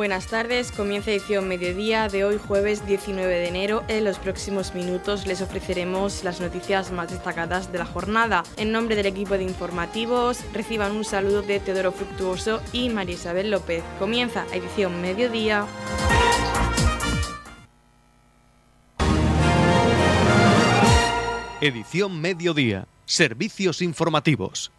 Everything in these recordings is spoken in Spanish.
Buenas tardes, comienza edición mediodía de hoy jueves 19 de enero. En los próximos minutos les ofreceremos las noticias más destacadas de la jornada. En nombre del equipo de informativos, reciban un saludo de Teodoro Fructuoso y María Isabel López. Comienza edición mediodía. Edición mediodía. Servicios informativos.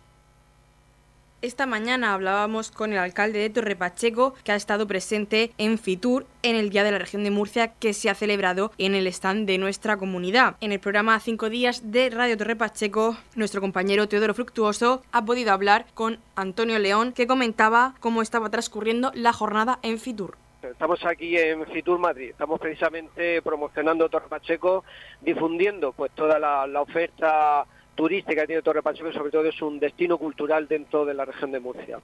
Esta mañana hablábamos con el alcalde de Torre Pacheco, que ha estado presente en Fitur en el Día de la Región de Murcia, que se ha celebrado en el stand de nuestra comunidad. En el programa Cinco Días de Radio Torre Pacheco, nuestro compañero Teodoro Fructuoso ha podido hablar con Antonio León, que comentaba cómo estaba transcurriendo la jornada en Fitur. Estamos aquí en Fitur Madrid, estamos precisamente promocionando Torre Pacheco, difundiendo pues toda la, la oferta turística que tiene Torre Pacheco sobre todo es un destino cultural dentro de la región de Murcia.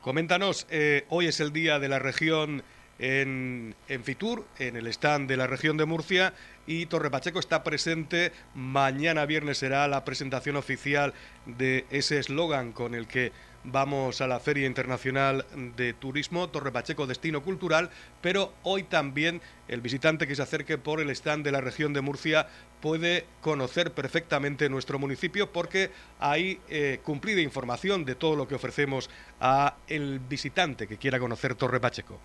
Coméntanos, eh, hoy es el día de la región en, Fitur, en el stand de la región de Murcia, y Torre Pacheco está presente. Mañana viernes será la presentación oficial de ese eslogan con el que vamos a la Feria Internacional de Turismo, Torre Pacheco Destino Cultural, pero hoy también el visitante que se acerque por el stand de la región de Murcia puede conocer perfectamente nuestro municipio porque hay eh, cumplida información de todo lo que ofrecemos a el visitante que quiera conocer Torre Pacheco.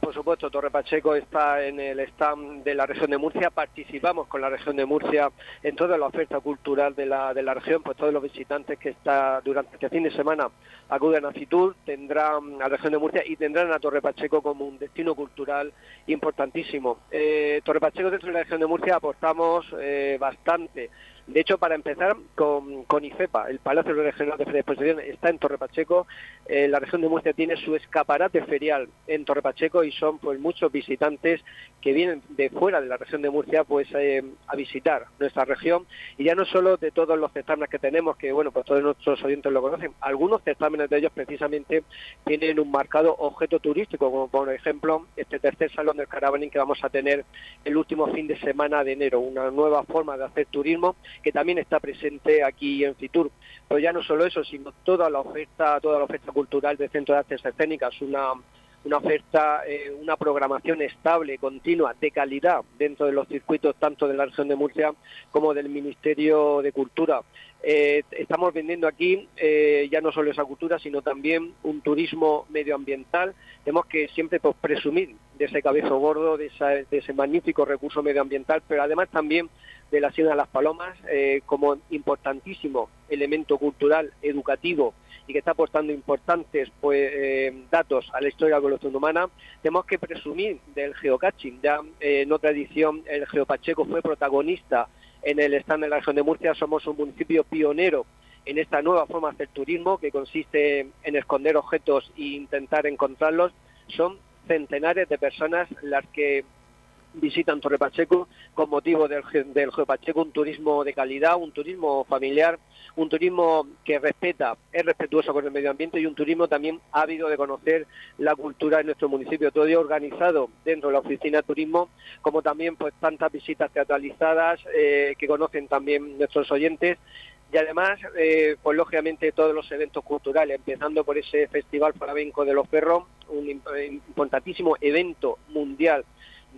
Por supuesto, Torre Pacheco está en el stand de la región de Murcia. Participamos con la región de Murcia en toda la oferta cultural de la, de la región, pues todos los visitantes que está durante este fin de semana acuden a Fitur tendrán a la región de Murcia y tendrán a Torre Pacheco como un destino cultural importantísimo. Eh, Torre Pacheco dentro de la región de Murcia aportamos eh, bastante de hecho, para empezar con, con IFEPA, el Palacio Regional de Feria de Exposición está en Torre Pacheco. Eh, la región de Murcia tiene su escaparate ferial en Torre Pacheco y son pues muchos visitantes que vienen de fuera de la región de Murcia pues eh, a visitar nuestra región. Y ya no solo de todos los certámenes que tenemos, que bueno, pues todos nuestros oyentes lo conocen, algunos certámenes de ellos precisamente tienen un marcado objeto turístico, como por ejemplo este tercer salón del Caravaning que vamos a tener el último fin de semana de enero, una nueva forma de hacer turismo que también está presente aquí en Fitur. Pero ya no solo eso, sino toda la oferta, toda la oferta cultural del Centro de Artes Escénicas, una una oferta, eh, una programación estable, continua, de calidad dentro de los circuitos tanto de la región de Murcia como del Ministerio de Cultura. Eh, estamos vendiendo aquí eh, ya no solo esa cultura, sino también un turismo medioambiental. Tenemos que siempre pues, presumir de ese cabezo gordo, de, de, ese magnífico recurso medioambiental, pero además también de la Sierra de las Palomas eh, como importantísimo elemento cultural, educativo y que está aportando importantes pues, eh, datos a la historia de la evolución humana, tenemos que presumir del geocaching. Ya eh, en otra edición el Geopacheco fue protagonista en el stand de la región de Murcia, somos un municipio pionero en esta nueva forma de hacer turismo que consiste en esconder objetos e intentar encontrarlos. Son centenares de personas las que visitan Torre Pacheco con motivo del, del Geopacheco, un turismo de calidad, un turismo familiar, un turismo que respeta, es respetuoso con el medio ambiente y un turismo también ávido de conocer la cultura de nuestro municipio, todo ello organizado dentro de la oficina de turismo, como también pues tantas visitas teatralizadas eh, que conocen también nuestros oyentes. Y además, eh, pues lógicamente todos los eventos culturales, empezando por ese Festival Flamenco de los Perros, un importantísimo evento mundial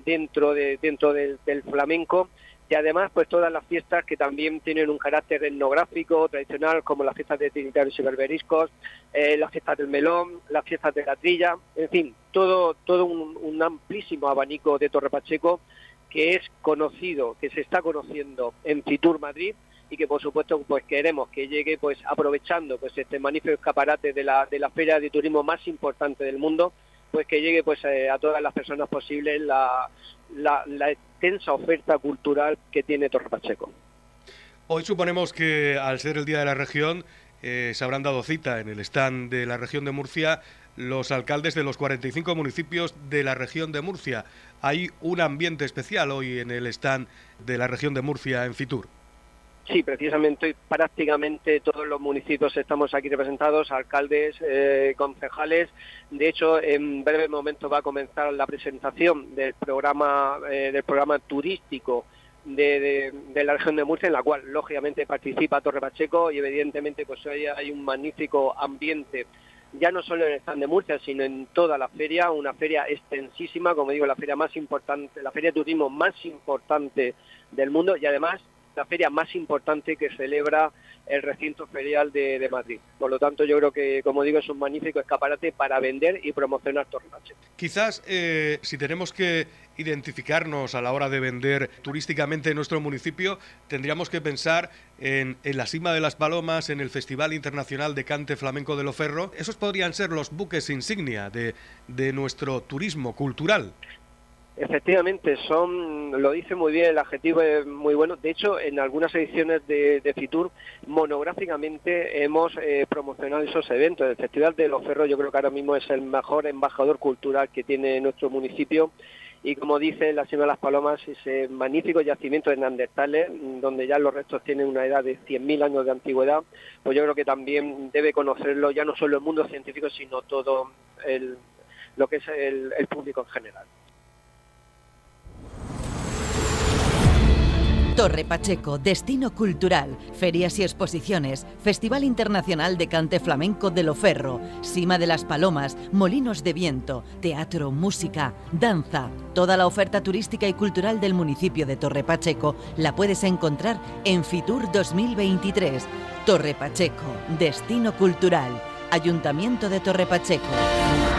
dentro de dentro del, flamenco. Y además pues todas las fiestas que también tienen un carácter etnográfico tradicional como las fiestas de trinitarios y berberiscos, eh, las fiestas del melón, las fiestas de la trilla, en fin, todo todo un, amplísimo abanico de Torre Pacheco que es conocido, que se está conociendo en Fitur Madrid y que por supuesto pues queremos que llegue pues aprovechando pues este magnífico escaparate de la de la feria de turismo más importante del mundo pues que llegue pues eh, a todas las personas posibles la, la, extensa oferta cultural que tiene Torre Pacheco. Hoy suponemos que al ser el Día de la Región eh, se habrán dado cita en el stand de la región de Murcia los alcaldes de los 45 municipios de la región de Murcia. Hay un ambiente especial hoy en el stand de la región de Murcia en Fitur. Sí, precisamente prácticamente todos los municipios estamos aquí representados, alcaldes, eh, concejales. De hecho, en breve momento va a comenzar la presentación del programa, eh, del programa turístico de, la región de Murcia, en la cual lógicamente participa Torre Pacheco y evidentemente pues hoy hay un magnífico ambiente ya no solo en el stand de Murcia, sino en toda la feria, una feria extensísima, como digo, la feria más importante, la feria de turismo más importante del mundo y además la feria más importante que celebra el recinto ferial de, Madrid. Por lo tanto, yo creo que, como digo, es un magnífico escaparate para vender y promocionar Torre Quizás, eh, si tenemos que identificarnos a la hora de vender turísticamente en nuestro municipio, tendríamos que pensar en, en, la cima de las palomas, en el Festival Internacional de Cante Flamenco de Loferro. Esos podrían ser los buques insignia de nuestro turismo cultural. Efectivamente, son, lo dice muy bien, el adjetivo es muy bueno. De hecho, en algunas ediciones de, Fitur, monográficamente hemos eh, promocionado esos eventos. El Festival de los Ferros yo creo que ahora mismo es el mejor embajador cultural que tiene nuestro municipio. Y como dice la señora Las Palomas, ese magnífico yacimiento de Neandertales, donde ya los restos tienen una edad de 100.000 años de antigüedad, pues yo creo que también debe conocerlo ya no solo el mundo científico, sino todo el, lo que es el público en general. Torre Pacheco, Destino Cultural, Ferias y Exposiciones, Festival Internacional de Cante Flamenco de Loferro, Cima de las Palomas, Molinos de Viento, Teatro, Música, Danza. Toda la oferta turística y cultural del municipio de Torre Pacheco la puedes encontrar en Fitur 2023. Torre Pacheco, Destino Cultural, Ayuntamiento de Torre Pacheco.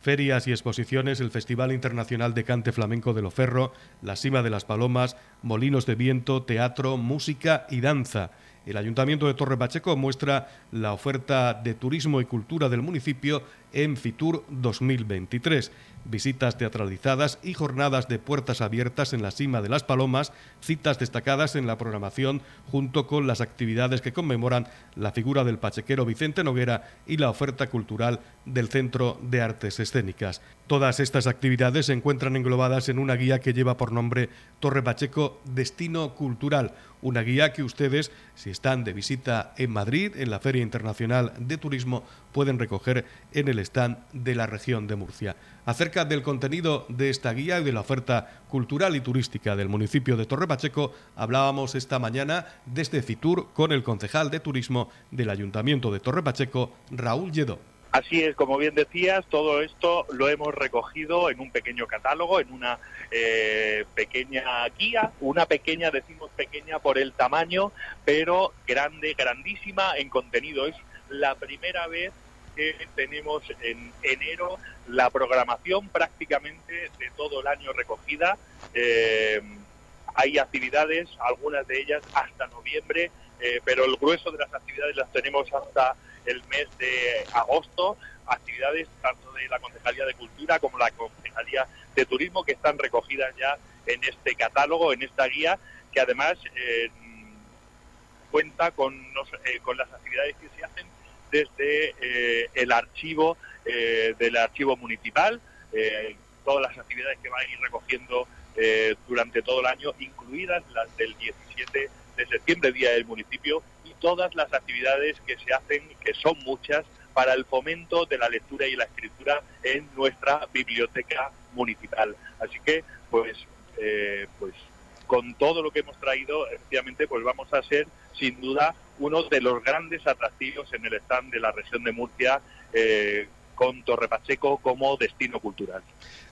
Ferias y exposiciones, el Festival Internacional de Cante Flamenco de Loferro, la Cima de las Palomas, Molinos de Viento, Teatro, Música y Danza. El Ayuntamiento de Torre Pacheco muestra la oferta de turismo y cultura del municipio en Fitur 2023 visitas teatralizadas y jornadas de puertas abiertas en la cima de las Palomas, citas destacadas en la programación junto con las actividades que conmemoran la figura del pachequero Vicente Noguera y la oferta cultural del Centro de Artes Escénicas. Todas estas actividades se encuentran englobadas en una guía que lleva por nombre Torre Pacheco Destino Cultural, una guía que ustedes, si están de visita en Madrid, en la Feria Internacional de Turismo, pueden recoger en el stand de la región de Murcia. Acerca del contenido de esta guía y de la oferta cultural y turística del municipio de Torre Pacheco, hablábamos esta mañana desde Fitur con el concejal de turismo del Ayuntamiento de Torre Pacheco, Raúl Lledó. Así es, como bien decías, todo esto lo hemos recogido en un pequeño catálogo, en una eh, pequeña guía, una pequeña, decimos pequeña por el tamaño, pero grande, grandísima en contenido. Es la primera vez que tenemos en enero la programación prácticamente de todo el año recogida. Eh, hay actividades, algunas de ellas hasta noviembre, eh, pero el grueso de las actividades las tenemos hasta el mes de agosto, actividades tanto de la Concejalía de Cultura como la Concejalía de Turismo que están recogidas ya en este catálogo, en esta guía, que además eh, cuenta con, con las actividades que se hacen desde eh, el archivo eh, del archivo municipal, eh, todas las actividades que va a ir recogiendo durante todo el año, incluidas las del 17 de septiembre, Día del Municipio, y todas las actividades que se hacen, que son muchas, para el fomento de la lectura y la escritura en nuestra biblioteca municipal. Así que, pues, pues con todo lo que hemos traído, efectivamente, pues vamos a ser, sin duda, uno de los grandes atractivos en el stand de la región de Murcia eh, con Torre Pacheco como destino cultural.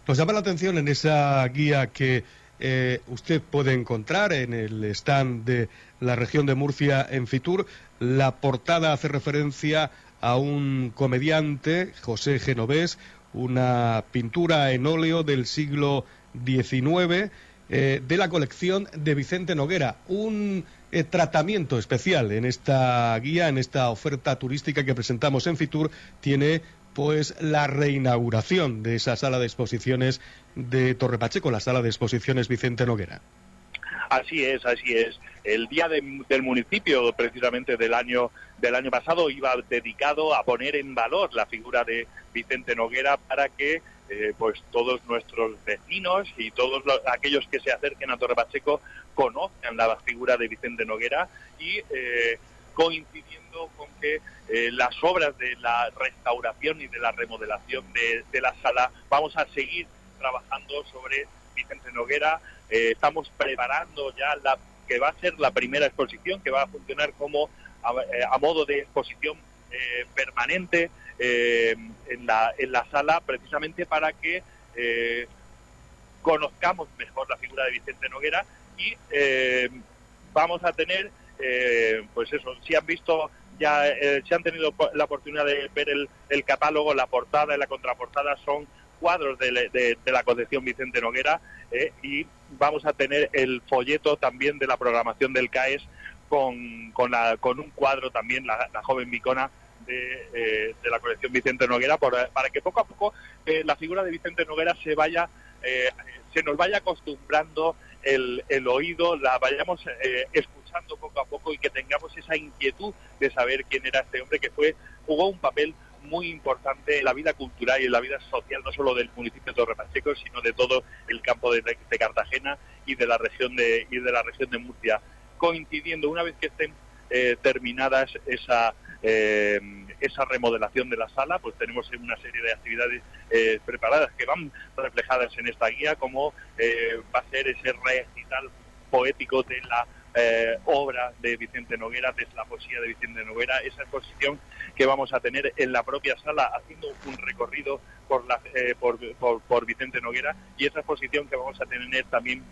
Nos llama la atención en esa guía que eh, usted puede encontrar en el stand de la región de Murcia en Fitur. La portada hace referencia a un comediante, José Genovés, una pintura en óleo del siglo XIX eh, de la colección de Vicente Noguera. Un eh, tratamiento especial en esta guía, en esta oferta turística que presentamos en Fitur, tiene pues la reinauguración de esa sala de exposiciones de Torre Pacheco, la sala de exposiciones Vicente Noguera. Así es, así es. El día del municipio, precisamente del año del año pasado, iba dedicado a poner en valor la figura de Vicente Noguera para que eh, pues todos nuestros vecinos y todos aquellos que se acerquen a Torre Pacheco conozcan la figura de Vicente Noguera y eh, coincidiendo con que eh, las obras de la restauración y de la remodelación de, la sala vamos a seguir trabajando sobre Vicente Noguera. estamos preparando ya la que va a ser la primera exposición que va a funcionar como a, modo de exposición permanente en, la, en la sala, precisamente para que conozcamos mejor la figura de Vicente Noguera y vamos a tener, pues eso, si han visto ya eh, se han tenido la oportunidad de ver el, catálogo, la portada y la contraportada son cuadros de, la colección Vicente Noguera eh, y vamos a tener el folleto también de la programación del CAES con, con, un cuadro también, la, joven Micona, de, eh, de, la colección Vicente Noguera, para que poco a poco la figura de Vicente Noguera se vaya, se nos vaya acostumbrando el, el oído, la vayamos escuchando poco a poco y que tengamos esa inquietud de saber quién era este hombre que fue jugó un papel muy importante en la vida cultural y en la vida social, no solo del municipio de Torre Pacheco, sino de todo el campo de, Cartagena y de la región de, y de la región de Murcia, coincidiendo una vez que estén eh, terminadas esa eh, esa remodelación de la sala, pues tenemos una serie de actividades eh, preparadas que van reflejadas en esta guía, como va a ser ese recital poético de la eh, obra de Vicente Noguera, de la poesía de Vicente Noguera, esa exposición que vamos a tener en la propia sala haciendo un recorrido por, la, eh, por, por, Vicente Noguera y esa exposición que vamos a tener también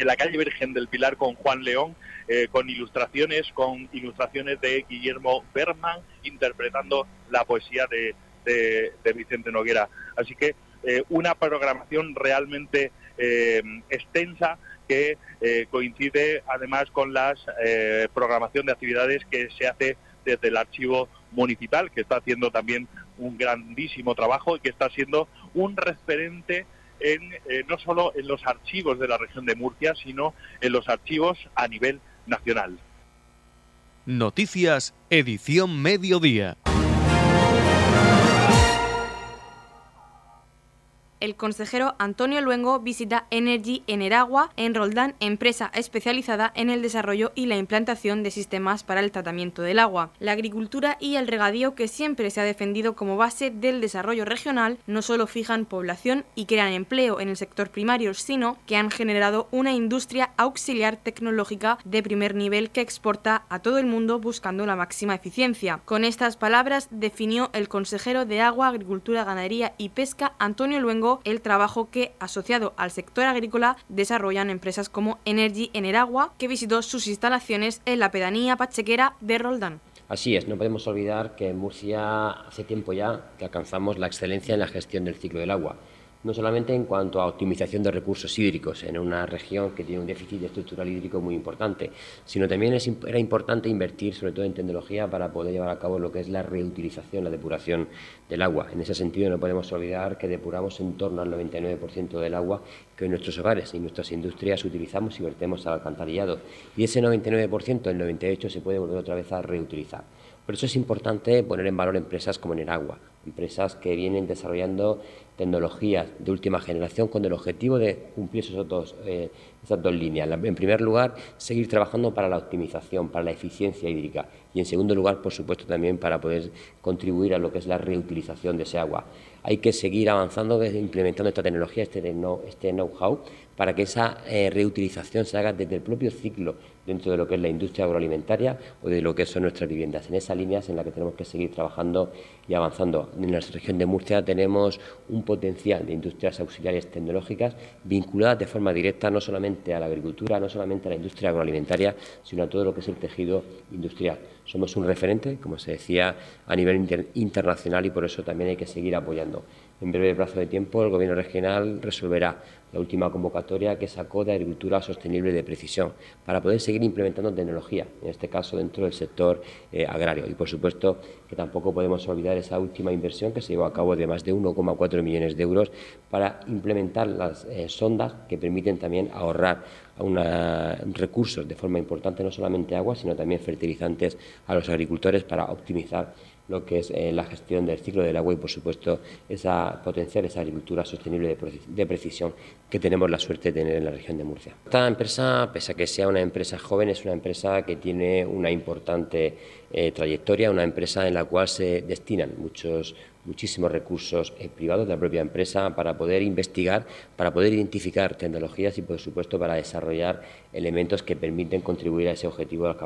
en la calle Virgen del Pilar con Juan León, eh, con ilustraciones, con ilustraciones de Guillermo Berman, interpretando la poesía de, de, Vicente Noguera. Así que una programación realmente extensa que eh, coincide además con la eh, programación de actividades que se hace desde el archivo municipal, que está haciendo también un grandísimo trabajo y que está siendo un referente en, eh, no solo en los archivos de la región de Murcia, sino en los archivos a nivel nacional. Noticias, edición mediodía. El consejero Antonio Luengo visita Energy Eneragua en Roldán, empresa especializada en el desarrollo y la implantación de sistemas para el tratamiento del agua. La agricultura y el regadío, que siempre se ha defendido como base del desarrollo regional, no solo fijan población y crean empleo en el sector primario, sino que han generado una industria auxiliar tecnológica de primer nivel que exporta a todo el mundo buscando la máxima eficiencia. Con estas palabras definió el consejero de Agua, Agricultura, Ganadería y Pesca, Antonio Luengo, el trabajo que, asociado al sector agrícola, desarrollan empresas como Energy Eneragua, que visitó sus instalaciones en la pedanía pachequera de Roldán. Así es, no podemos olvidar que en Murcia hace tiempo ya que alcanzamos la excelencia en la gestión del ciclo del agua no solamente en cuanto a optimización de recursos hídricos en una región que tiene un déficit estructural hídrico muy importante, sino también era importante invertir sobre todo en tecnología para poder llevar a cabo lo que es la reutilización, la depuración del agua. En ese sentido no podemos olvidar que depuramos en torno al 99% del agua que en nuestros hogares y nuestras industrias utilizamos y vertemos al alcantarillado. Y ese 99%, el 98%, se puede volver otra vez a reutilizar. Por eso es importante poner en valor empresas como Eneragua, empresas que vienen desarrollando tecnologías de última generación con el objetivo de cumplir esos dos, eh, esas dos líneas. En primer lugar, seguir trabajando para la optimización, para la eficiencia hídrica y en segundo lugar, por supuesto, también para poder contribuir a lo que es la reutilización de ese agua. Hay que seguir avanzando, implementando esta tecnología, este, este know-how, para que esa eh, reutilización se haga desde el propio ciclo dentro de lo que es la industria agroalimentaria o de lo que son nuestras viviendas. En esas líneas en las que tenemos que seguir trabajando y avanzando. En la región de Murcia tenemos un potencial de industrias auxiliares tecnológicas vinculadas de forma directa no solamente a la agricultura, no solamente a la industria agroalimentaria, sino a todo lo que es el tejido industrial. Somos un referente, como se decía, a nivel internacional y por eso también hay que seguir apoyando. En breve plazo de tiempo, el Gobierno regional resolverá la última convocatoria que sacó de agricultura sostenible de precisión para poder seguir implementando tecnología, en este caso dentro del sector eh, agrario. Y por supuesto que tampoco podemos olvidar esa última inversión que se llevó a cabo de más de 1,4 millones de euros para implementar las eh, sondas que permiten también ahorrar recursos de forma importante, no solamente agua, sino también fertilizantes a los agricultores para optimizar lo que es eh, la gestión del ciclo del agua y, por supuesto, esa potenciar esa agricultura sostenible de, precisión que tenemos la suerte de tener en la región de Murcia. Esta empresa, pese a que sea una empresa joven, es una empresa que tiene una importante eh, trayectoria, una empresa en la cual se destinan muchos muchísimos recursos eh, privados de la propia empresa para poder investigar, para poder identificar tecnologías y, por supuesto, para desarrollar elementos que permiten contribuir a ese objetivo del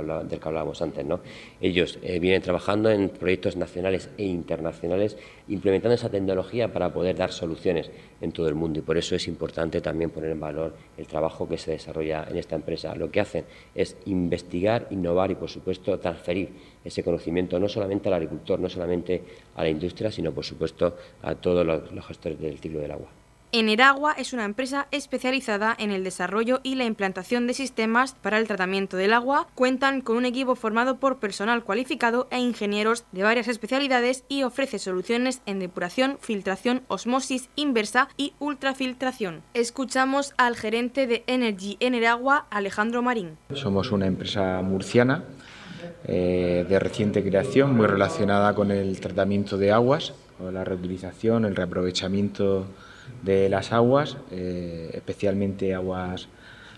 que, hablábamos antes. ¿no? Ellos eh, vienen trabajando en proyectos nacionales e internacionales implementando esa tecnología para poder dar soluciones en todo el mundo y por eso es importante también poner en valor el trabajo que se desarrolla en esta empresa. Lo que hacen es investigar, innovar y, por supuesto, transferir ese conocimiento no solamente al agricultor, no solamente a la industria, sino, por supuesto, a todos los gestores del ciclo del agua. Eneragua es una empresa especializada en el desarrollo y la implantación de sistemas para el tratamiento del agua. Cuentan con un equipo formado por personal cualificado e ingenieros de varias especialidades y ofrece soluciones en depuración, filtración, osmosis inversa y ultrafiltración. Escuchamos al gerente de Energy Eneragua, Alejandro Marín. Somos una empresa murciana eh, de reciente creación, muy relacionada con el tratamiento de aguas, con la reutilización, el reaprovechamiento de las aguas, eh, especialmente aguas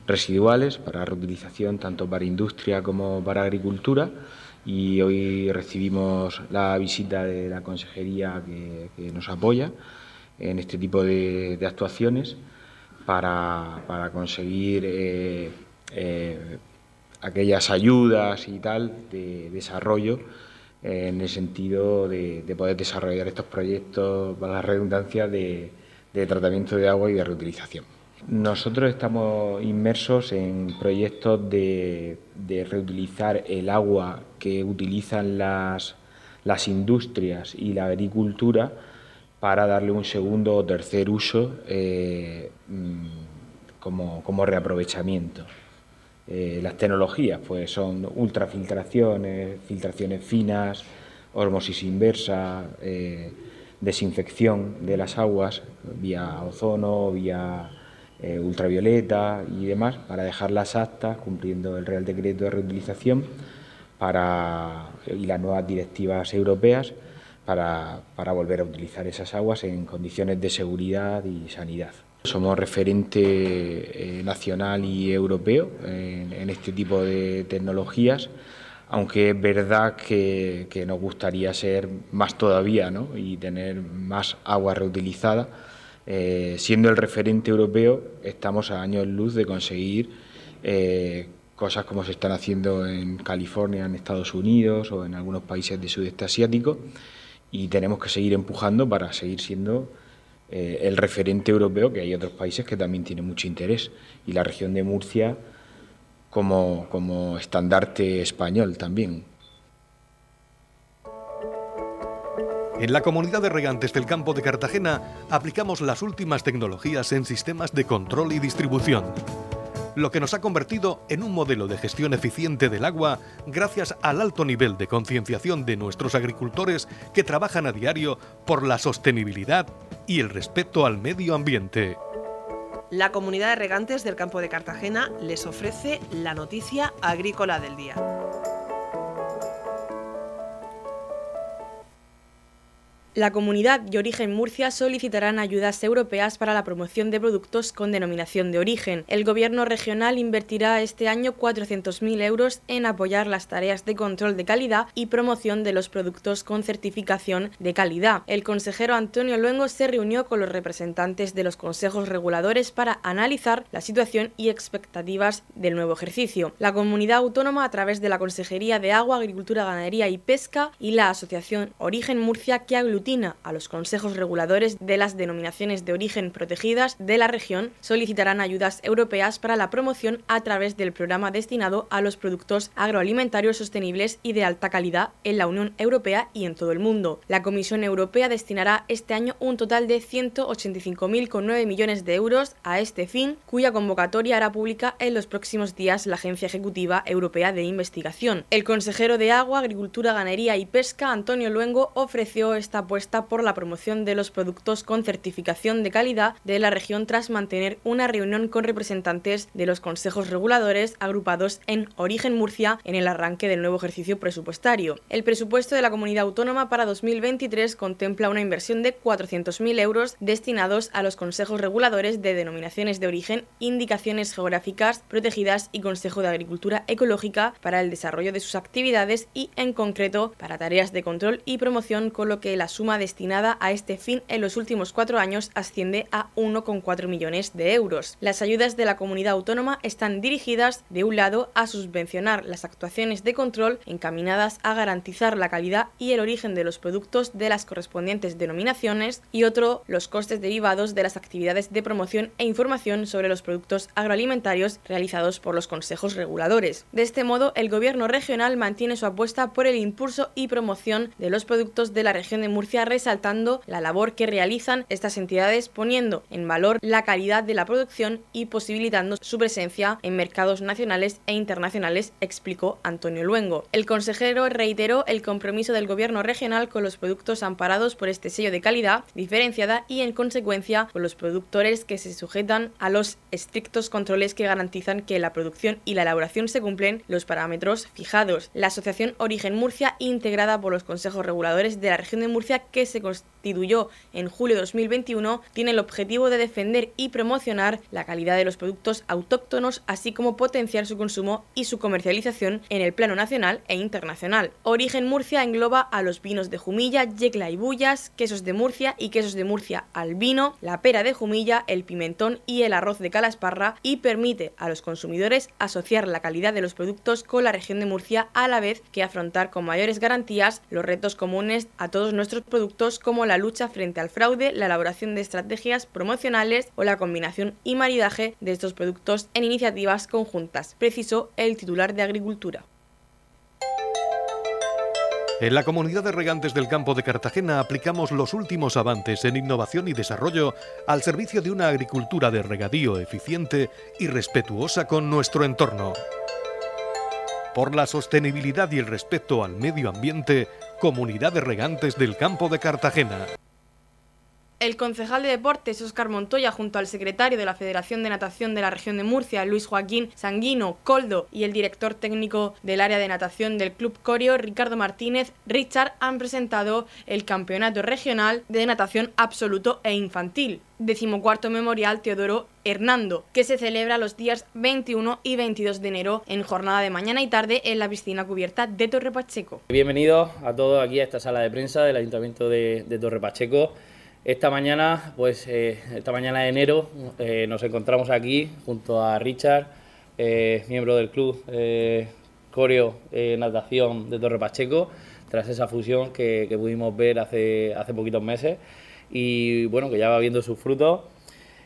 residuales para reutilización tanto para industria como para agricultura. Y hoy recibimos la visita de la consejería que, nos apoya en este tipo de, actuaciones para, conseguir eh, eh, aquellas ayudas y tal de desarrollo en el sentido de, de poder desarrollar estos proyectos, para la redundancia, de, tratamiento de agua y de reutilización. Nosotros estamos inmersos en proyectos de, reutilizar el agua que utilizan las, industrias y la agricultura para darle un segundo o tercer uso eh, mm, como, reaprovechamiento. Eh, las tecnologías pues, son ultrafiltraciones, filtraciones finas, osmosis inversa, eh, desinfección de las aguas vía ozono, vía eh, ultravioleta y demás, para dejarlas aptas, cumpliendo el Real Decreto de Reutilización para, y las nuevas directivas europeas para, volver a utilizar esas aguas en condiciones de seguridad y sanidad. Somos referente eh, nacional y europeo en este tipo de tecnologías aunque es verdad que, nos gustaría ser más todavía ¿no? y tener más agua reutilizada. Eh, siendo el referente europeo, estamos a años luz de conseguir eh, cosas como se están haciendo en California, en Estados Unidos o en algunos países del sudeste asiático y tenemos que seguir empujando para seguir siendo eh, el referente europeo, que hay otros países que también tienen mucho interés y la región de Murcia como, como estandarte español también. En la comunidad de regantes del campo de Cartagena aplicamos las últimas tecnologías en sistemas de control y distribución, lo que nos ha convertido en un modelo de gestión eficiente del agua gracias al alto nivel de concienciación de nuestros agricultores que trabajan a diario por la sostenibilidad y el respeto al medio ambiente. La comunidad de regantes del campo de Cartagena les ofrece la noticia agrícola del día. La comunidad de origen Murcia solicitarán ayudas europeas para la promoción de productos con denominación de origen. El Gobierno regional invertirá este año 400.000 euros en apoyar las tareas de control de calidad y promoción de los productos con certificación de calidad. El consejero Antonio Luengo se reunió con los representantes de los consejos reguladores para analizar la situación y expectativas del nuevo ejercicio. La comunidad autónoma, a través de la Consejería de Agua, Agricultura, Ganadería y Pesca y la Asociación Origen Murcia, que aglutina a los consejos reguladores de las denominaciones de origen protegidas de la región, solicitarán ayudas europeas para la promoción a través del programa destinado a los productos agroalimentarios sostenibles y de alta calidad en la Unión Europea y en todo el mundo. La Comisión Europea destinará este año un total de 185.009 millones de euros a este fin, cuya convocatoria hará pública en los próximos días la Agencia Ejecutiva Europea de Investigación. El consejero de Agua, Agricultura, Ganadería y Pesca, Antonio Luengo, ofreció esta por la promoción de los productos con certificación de calidad de la región tras mantener una reunión con representantes de los consejos reguladores agrupados en Origen Murcia en el arranque del nuevo ejercicio presupuestario. El presupuesto de la comunidad autónoma para 2023 contempla una inversión de 400.000 euros destinados a los consejos reguladores de denominaciones de origen, indicaciones geográficas protegidas y Consejo de Agricultura Ecológica para el desarrollo de sus actividades y, en concreto, para tareas de control y promoción, con lo que la suma destinada a este fin en los últimos cuatro años asciende a 1,4 millones de euros. Las ayudas de la comunidad autónoma están dirigidas, de un lado, a subvencionar las actuaciones de control encaminadas a garantizar la calidad y el origen de los productos de las correspondientes denominaciones y otro, los costes derivados de las actividades de promoción e información sobre los productos agroalimentarios realizados por los consejos reguladores. De este modo, el Gobierno regional mantiene su apuesta por el impulso y promoción de los productos de la región de Murcia, resaltando la labor que realizan estas entidades, poniendo en valor la calidad de la producción y posibilitando su presencia en mercados nacionales e internacionales, explicó Antonio Luengo. El consejero reiteró el compromiso del Gobierno regional con los productos amparados por este sello de calidad diferenciada y, en consecuencia, con los productores que se sujetan a los estrictos controles que garantizan que la producción y la elaboración se cumplen los parámetros fijados. La Asociación Origen Murcia, integrada por los consejos reguladores de la región de Murcia, que se constituyó en julio de 2021, tiene el objetivo de defender y promocionar la calidad de los productos autóctonos, así como potenciar su consumo y su comercialización en el plano nacional e internacional. Origen Murcia engloba a los vinos de Jumilla, Yecla y Bullas, quesos de Murcia y quesos de Murcia al vino, la pera de Jumilla, el pimentón y el arroz de Calasparra y permite a los consumidores asociar la calidad de los productos con la región de Murcia a la vez que afrontar con mayores garantías los retos comunes a todos nuestros productos como la lucha frente al fraude, la elaboración de estrategias promocionales o la combinación y maridaje de estos productos en iniciativas conjuntas, precisó el titular de Agricultura. En la comunidad de regantes del campo de Cartagena aplicamos los últimos avances en innovación y desarrollo al servicio de una agricultura de regadío eficiente y respetuosa con nuestro entorno. Por la sostenibilidad y el respeto al medio ambiente, Comunidad de Regantes del Campo de Cartagena. El concejal de deportes Óscar Montoya junto al secretario de la Federación de Natación de la región de Murcia, Luis Joaquín Sanguino Coldo, y el director técnico del área de natación del Club Corio, Ricardo Martínez Richard, han presentado el Campeonato Regional de Natación Absoluto e Infantil, decimocuarto memorial Teodoro Hernando, que se celebra los días 21 y 22 de enero en jornada de mañana y tarde en la piscina cubierta de Torre Pacheco. Bienvenidos a todos aquí a esta sala de prensa del Ayuntamiento de, de Torre Pacheco. Esta mañana, pues eh, esta mañana de enero, eh, nos encontramos aquí junto a Richard, eh, miembro del club Coreo Natación de Torre Pacheco, tras esa fusión que, pudimos ver hace, hace poquitos meses y bueno, que ya va viendo sus frutos.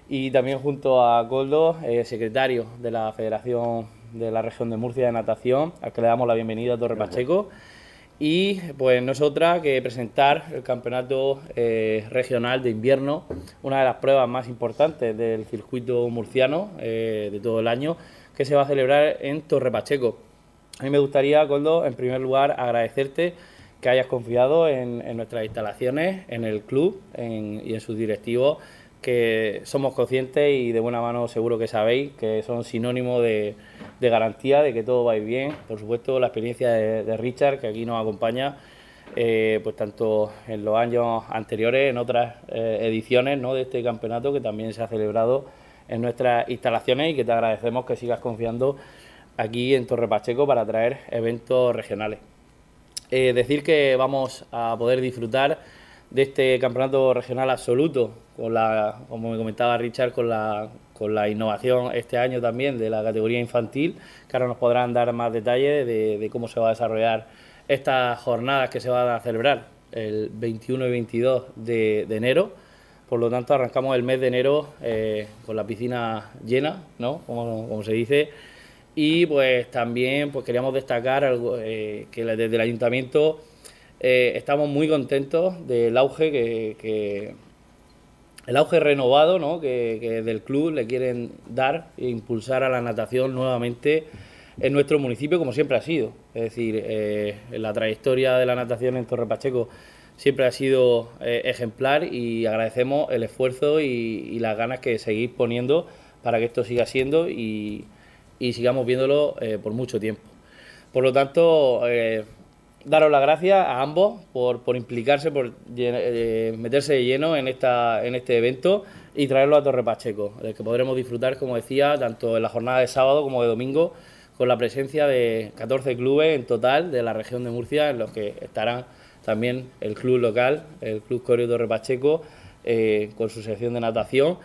Y también junto a Coldo, secretario de la Federación de la Región de Murcia de Natación, al que le damos la bienvenida a Torre Pacheco. Y pues no es otra que presentar el campeonato eh, regional de invierno, una de las pruebas más importantes del circuito murciano eh, de todo el año, que se va a celebrar en Torre Pacheco. A mí me gustaría, Coldo, en primer lugar agradecerte que hayas confiado en, nuestras instalaciones, en el club y en sus directivos, que somos conscientes y de buena mano seguro que sabéis que son sinónimo de, garantía de que todo va bien. Por supuesto, la experiencia de, Richard, que aquí nos acompaña, eh, pues tanto en los años anteriores, en otras eh, ediciones ¿no? de este campeonato que también se ha celebrado en nuestras instalaciones y que te agradecemos que sigas confiando aquí en Torre Pacheco para traer eventos regionales. Eh, decir que vamos a poder disfrutar de este campeonato regional absoluto, con la, como me comentaba Richard, con la, con la innovación este año también de la categoría infantil, que ahora nos podrán dar más detalles de, cómo se va a desarrollar estas jornadas que se van a celebrar el 21 y 22 de, enero. Por lo tanto, arrancamos el mes de enero eh, con la piscina llena, ¿no? Como, se dice. Y pues también pues queríamos destacar algo, eh, que desde el ayuntamiento eh, estamos muy contentos del auge que, el auge renovado ¿no? que, del club le quieren dar e impulsar a la natación nuevamente en nuestro municipio como siempre ha sido. Es decir, eh, la trayectoria de la natación en Torre Pacheco siempre ha sido eh, ejemplar y agradecemos el esfuerzo y, las ganas que seguís poniendo para que esto siga siendo y, sigamos viéndolo por mucho tiempo. Por lo tanto, daros las gracias a ambos por, por implicarse, por eh, meterse de lleno en, esta, en este evento y traerlo a Torre Pacheco, del que podremos disfrutar, como decía, tanto en la jornada de sábado como de domingo, con la presencia de 14 clubes en total de la región de Murcia, en los que estarán también el club local, el Club Corio Torre Pacheco, eh, con su sección de natación.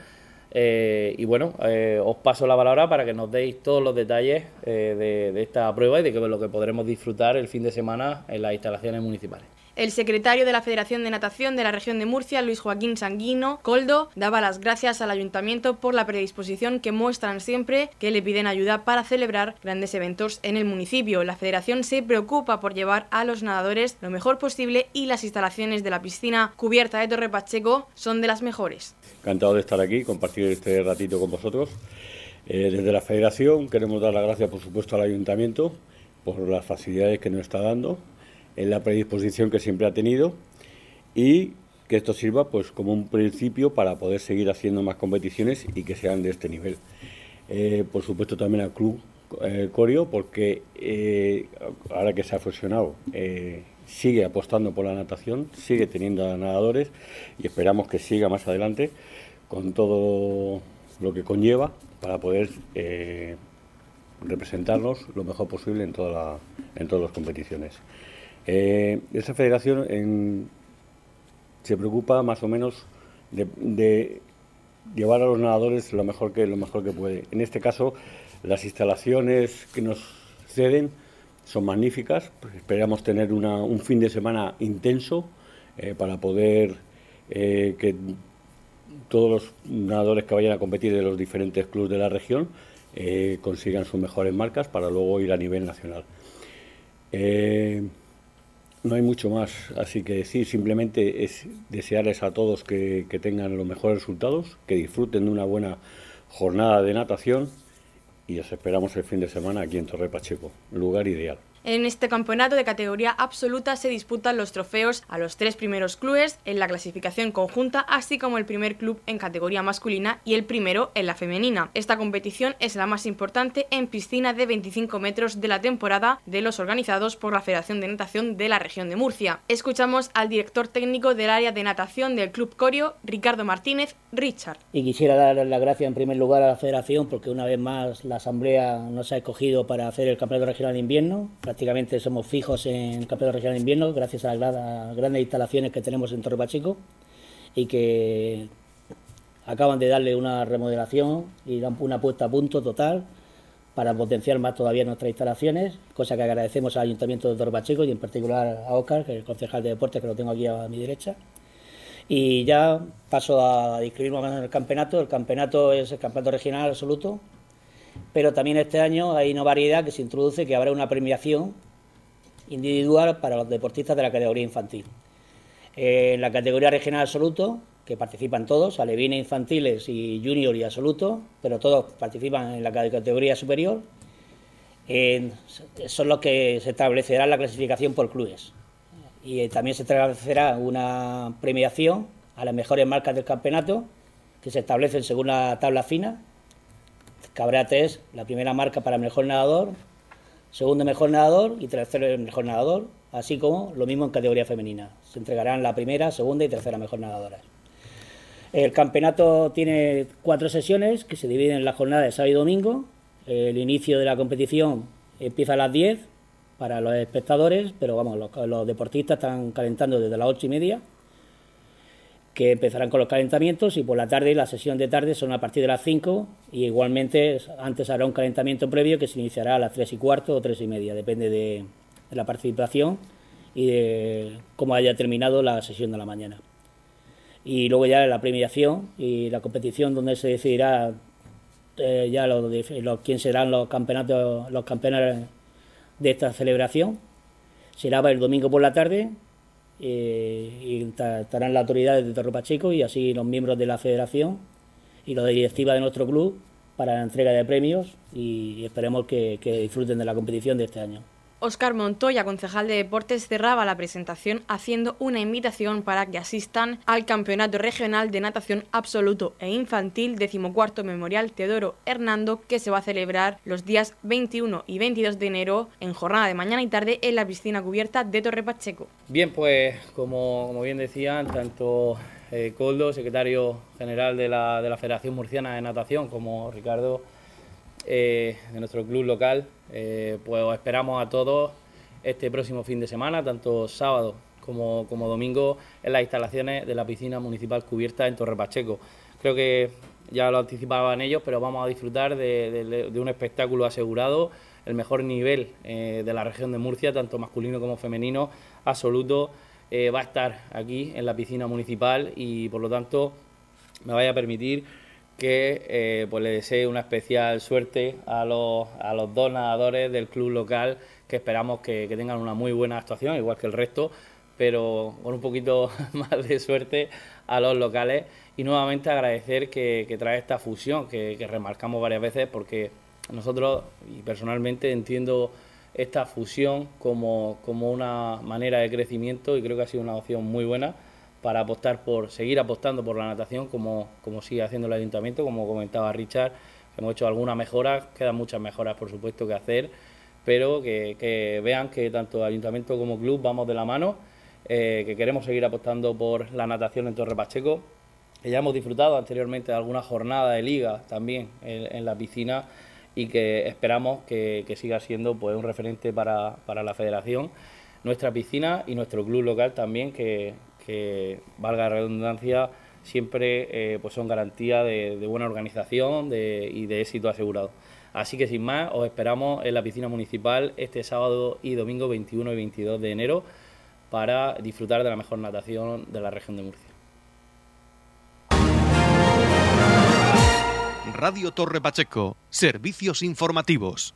Eh, y bueno, eh, os paso la palabra para que nos deis todos los detalles de, de, esta prueba y de que, lo que podremos disfrutar el fin de semana en las instalaciones municipales. El secretario de la Federación de Natación de la región de Murcia, Luis Joaquín Sanguino Coldo, daba las gracias al ayuntamiento por la predisposición que muestran siempre que le piden ayuda para celebrar grandes eventos en el municipio. La federación se preocupa por llevar a los nadadores lo mejor posible y las instalaciones de la piscina cubierta de Torre Pacheco son de las mejores. Encantado de estar aquí, compartir este ratito con vosotros. Eh, desde la federación queremos dar las gracias, por supuesto, al ayuntamiento por las facilidades que nos está dando en la predisposición que siempre ha tenido y que esto sirva pues como un principio para poder seguir haciendo más competiciones y que sean de este nivel. Eh, por supuesto también al club eh, Corio porque eh, ahora que se ha fusionado sigue apostando por la natación, sigue teniendo nadadores y esperamos que siga más adelante con todo lo que conlleva para poder representarnos lo mejor posible en, toda en todas las competiciones. Eh, esta federación se preocupa más o menos de, llevar a los nadadores lo mejor que lo mejor que puede. En este caso, las instalaciones que nos ceden son magníficas. Pues esperamos tener un fin de semana intenso eh, para poder eh, que todos los nadadores que vayan a competir de los diferentes clubes de la región consigan sus mejores marcas para luego ir a nivel nacional. No hay mucho más así que decir, simplemente es desearles a todos que, tengan los mejores resultados, que disfruten de una buena jornada de natación y os esperamos el fin de semana aquí en Torre Pacheco, lugar ideal. En este campeonato de categoría absoluta se disputan los trofeos a los tres primeros clubes en la clasificación conjunta, así como el primer club en categoría masculina y el primero en la femenina. Esta competición es la más importante en piscina de 25 metros de la temporada de los organizados por la Federación de Natación de la región de Murcia. Escuchamos al director técnico del área de natación del Club Corio, Ricardo Martínez, Richard. Y quisiera dar las gracias en primer lugar a la Federación porque una vez más la Asamblea nos ha escogido para hacer el Campeonato Regional de Invierno prácticamente somos fijos en el Campeonato Regional de Invierno gracias a las grandes instalaciones que tenemos en Torre Pacheco y que acaban de darle una remodelación y dan una puesta a punto total para potenciar más todavía nuestras instalaciones, cosa que agradecemos al Ayuntamiento de Torre Pacheco y en particular a Oscar, que es el concejal de deportes, que lo tengo aquí a mi derecha. Y ya paso a describir más en el campeonato. El campeonato es el campeonato regional absoluto, pero también este año hay una variedad que se introduce que habrá una premiación individual para los deportistas de la categoría infantil. en la categoría regional absoluto, que participan todos, alevines infantiles y junior y absoluto, pero todos participan en la categoría superior, son los que se establecerá la clasificación por clubes. Y eh, también se establecerá una premiación a las mejores marcas del campeonato, que se establecen según la tabla fina, Cabrate es la primera marca para mejor nadador, segundo mejor nadador y tercero mejor nadador, así como lo mismo en categoría femenina. Se entregarán la primera, segunda y tercera mejor nadadora. El campeonato tiene cuatro sesiones que se dividen en la jornada de sábado y domingo. El inicio de la competición empieza a las 10 para los espectadores, pero vamos, los, los deportistas están calentando desde las ocho y media que empezarán con los calentamientos y por la tarde, la sesión de tarde son a partir de las 5 y igualmente antes habrá un calentamiento previo que se iniciará a las 3 y cuarto o 3 y media, depende de, la participación y de cómo haya terminado la sesión de la mañana. Y luego ya la premiación y la competición donde se decidirá eh, ya quién serán los campeonatos, los campeones de esta celebración. Será el domingo por la tarde eh, y estarán las autoridades de Torre Pacheco y así los miembros de la federación y los de directiva de nuestro club para la entrega de premios y esperemos que disfruten de la competición de este año. Óscar Montoya, concejal de deportes, cerraba la presentación haciendo una invitación para que asistan al Campeonato Regional de Natación Absoluto e Infantil decimocuarto Memorial Teodoro Hernando que se va a celebrar los días 21 y 22 de enero en jornada de mañana y tarde en la piscina cubierta de Torre Pacheco. Bien, pues como, como bien decían, tanto eh, Coldo, secretario general de la, de la Federación Murciana de Natación, como Ricardo eh, de nuestro club local. Eh, pues os esperamos a todos este próximo fin de semana, tanto sábado como, como domingo en las instalaciones de la piscina municipal cubierta en Torre Pacheco. Creo que ya lo anticipaban ellos, pero vamos a disfrutar de, un espectáculo asegurado, el mejor nivel eh, de la región de Murcia, tanto masculino como femenino, absoluto, eh, va a estar aquí en la piscina municipal y por lo tanto me vaya a permitir que eh, pues le desee una especial suerte a los, a los dos nadadores del club local que esperamos que, tengan una muy buena actuación, igual que el resto, pero con un poquito más de suerte a los locales. Y nuevamente agradecer que, trae esta fusión que, remarcamos varias veces porque nosotros y personalmente entiendo esta fusión como, como una manera de crecimiento y creo que ha sido una opción muy buena para apostar por seguir apostando por la natación como, como sigue haciendo el ayuntamiento, como comentaba Richard, hemos hecho algunas mejoras, quedan muchas mejoras por supuesto que hacer, pero que, vean que tanto ayuntamiento como club vamos de la mano, eh, que queremos seguir apostando por la natación en Torre Pacheco, que ya hemos disfrutado anteriormente de alguna jornada de liga también en, la piscina y que esperamos que, siga siendo pues, un referente para, para la federación. Nuestra piscina y nuestro club local también, que, que valga la redundancia, siempre eh, pues son garantía de, buena organización y de éxito asegurado. Así que sin más, os esperamos en la piscina municipal este sábado y domingo 21 y 22 de enero para disfrutar de la mejor natación de la región de Murcia. Radio Torre Pacheco, servicios informativos.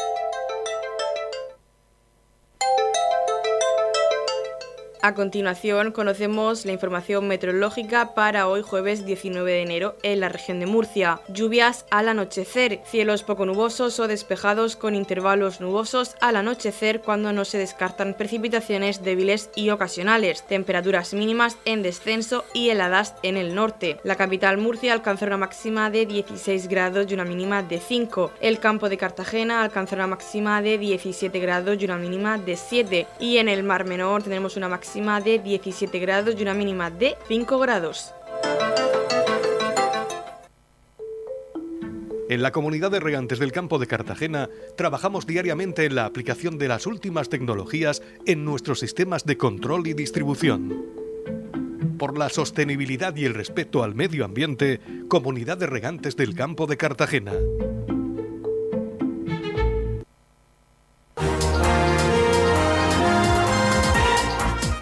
A continuación conocemos la información meteorológica para hoy jueves 19 de enero en la región de Murcia. Lluvias al anochecer, cielos poco nubosos o despejados con intervalos nubosos al anochecer cuando no se descartan precipitaciones débiles y ocasionales. Temperaturas mínimas en descenso y heladas en el norte. La capital Murcia alcanzó una máxima de 16 grados y una mínima de 5. El campo de Cartagena alcanzó una máxima de 17 grados y una mínima de 7. Y en el Mar Menor tenemos una máxima de 17 grados y una mínima de 5 grados. En la comunidad de regantes del campo de Cartagena trabajamos diariamente en la aplicación de las últimas tecnologías en nuestros sistemas de control y distribución. Por la sostenibilidad y el respeto al medio ambiente, Comunidad de Regantes del Campo de Cartagena.